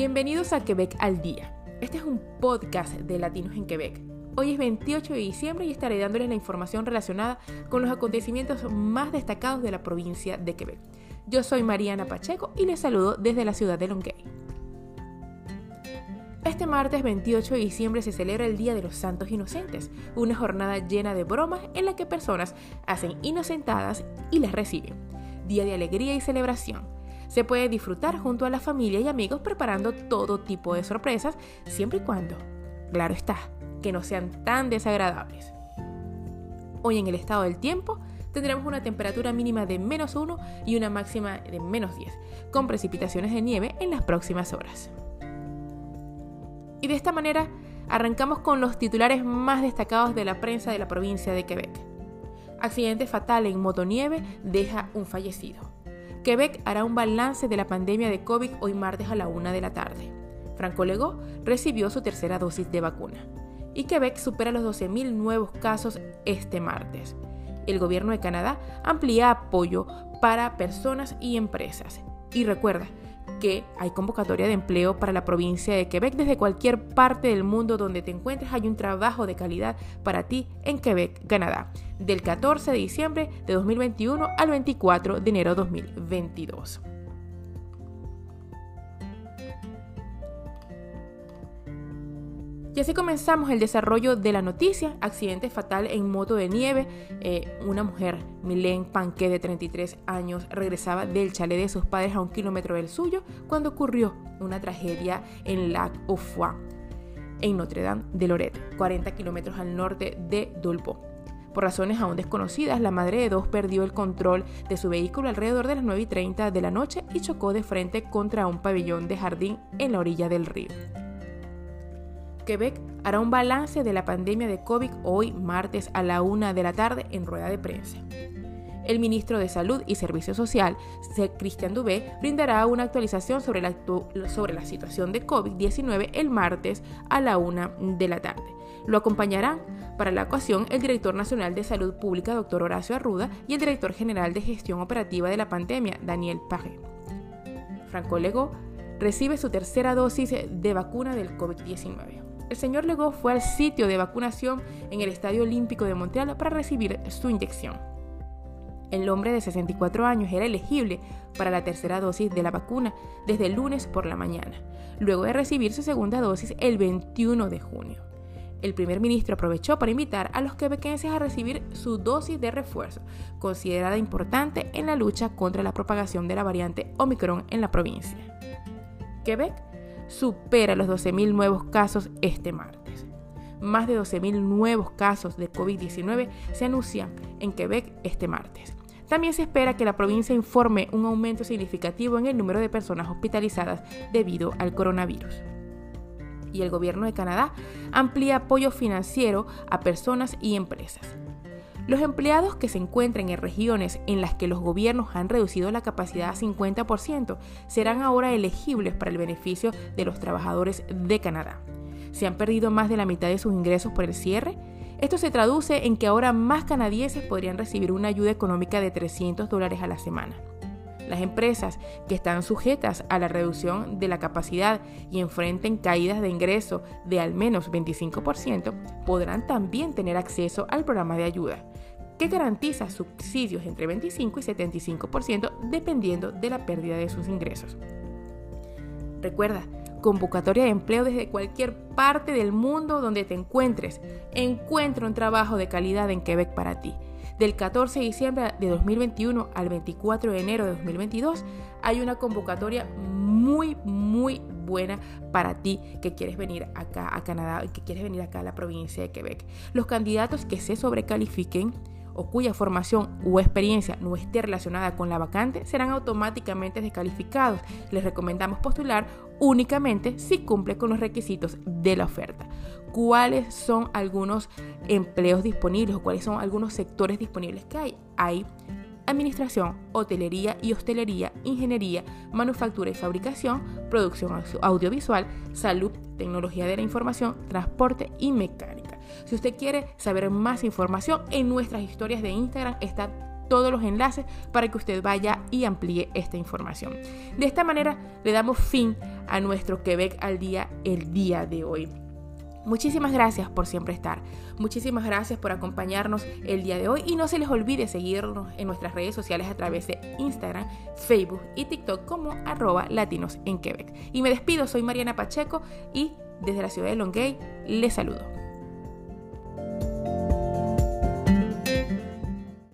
Bienvenidos a Quebec al Día. Este es un podcast de Latinos en Quebec. Hoy es 28 de diciembre y estaré dándoles la información relacionada con los acontecimientos más destacados de la provincia de Quebec. Yo soy Mariana Pacheco y les saludo desde la ciudad de Longueuil. Este martes 28 de diciembre se celebra el Día de los Santos Inocentes, una jornada llena de bromas en la que personas hacen inocentadas y las reciben. Día de alegría y celebración se puede disfrutar junto a la familia y amigos preparando todo tipo de sorpresas, siempre y cuando, claro está, que no sean tan desagradables. Hoy en el estado del tiempo tendremos una temperatura mínima de menos 1 y una máxima de menos 10, con precipitaciones de nieve en las próximas horas. Y de esta manera arrancamos con los titulares más destacados de la prensa de la provincia de Quebec. Accidente fatal en motonieve deja un fallecido. Quebec hará un balance de la pandemia de COVID hoy martes a la una de la tarde. Franco recibió su tercera dosis de vacuna. Y Quebec supera los 12.000 nuevos casos este martes. El gobierno de Canadá amplía apoyo para personas y empresas. Y recuerda, que hay convocatoria de empleo para la provincia de Quebec. Desde cualquier parte del mundo donde te encuentres hay un trabajo de calidad para ti en Quebec, Canadá, del 14 de diciembre de 2021 al 24 de enero de 2022. Y así comenzamos el desarrollo de la noticia. Accidente fatal en moto de nieve. Eh, una mujer, Milene Panque, de 33 años, regresaba del chalet de sus padres a un kilómetro del suyo cuando ocurrió una tragedia en Lac aux Foix, en Notre Dame de Lorette, 40 kilómetros al norte de Dulpo. Por razones aún desconocidas, la madre de dos perdió el control de su vehículo alrededor de las 9 y 30 de la noche y chocó de frente contra un pabellón de jardín en la orilla del río. Quebec hará un balance de la pandemia de COVID hoy martes a la una de la tarde en rueda de prensa. El ministro de Salud y Servicio Social, Christian Dubé, brindará una actualización sobre la, sobre la situación de COVID-19 el martes a la una de la tarde. Lo acompañarán para la ocasión el director nacional de Salud Pública, doctor Horacio Arruda, y el director general de Gestión Operativa de la Pandemia, Daniel Paje. Franco Legó recibe su tercera dosis de vacuna del COVID-19 el señor Legault fue al sitio de vacunación en el Estadio Olímpico de Montreal para recibir su inyección. El hombre de 64 años era elegible para la tercera dosis de la vacuna desde el lunes por la mañana, luego de recibir su segunda dosis el 21 de junio. El primer ministro aprovechó para invitar a los quebequenses a recibir su dosis de refuerzo, considerada importante en la lucha contra la propagación de la variante Omicron en la provincia. Quebec supera los 12.000 nuevos casos este martes. Más de 12.000 nuevos casos de COVID-19 se anuncian en Quebec este martes. También se espera que la provincia informe un aumento significativo en el número de personas hospitalizadas debido al coronavirus. Y el gobierno de Canadá amplía apoyo financiero a personas y empresas. Los empleados que se encuentren en regiones en las que los gobiernos han reducido la capacidad a 50% serán ahora elegibles para el beneficio de los trabajadores de Canadá. ¿Se han perdido más de la mitad de sus ingresos por el cierre? Esto se traduce en que ahora más canadienses podrían recibir una ayuda económica de 300 dólares a la semana. Las empresas que están sujetas a la reducción de la capacidad y enfrenten caídas de ingreso de al menos 25% podrán también tener acceso al programa de ayuda que garantiza subsidios entre 25 y 75% dependiendo de la pérdida de sus ingresos. Recuerda, convocatoria de empleo desde cualquier parte del mundo donde te encuentres. Encuentra un trabajo de calidad en Quebec para ti. Del 14 de diciembre de 2021 al 24 de enero de 2022 hay una convocatoria muy, muy buena para ti que quieres venir acá a Canadá y que quieres venir acá a la provincia de Quebec. Los candidatos que se sobrecalifiquen o cuya formación o experiencia no esté relacionada con la vacante serán automáticamente descalificados. Les recomendamos postular únicamente si cumple con los requisitos de la oferta. ¿Cuáles son algunos empleos disponibles o cuáles son algunos sectores disponibles que hay? Hay administración, hotelería y hostelería, ingeniería, manufactura y fabricación, producción audiovisual, salud, tecnología de la información, transporte y mecánica. Si usted quiere saber más información, en nuestras historias de Instagram está todos los enlaces para que usted vaya y amplíe esta información. De esta manera le damos fin a nuestro Quebec al día el día de hoy. Muchísimas gracias por siempre estar. Muchísimas gracias por acompañarnos el día de hoy y no se les olvide seguirnos en nuestras redes sociales a través de Instagram, Facebook y TikTok como arroba latinos en Quebec. Y me despido, soy Mariana Pacheco y desde la ciudad de Longueuil les saludo.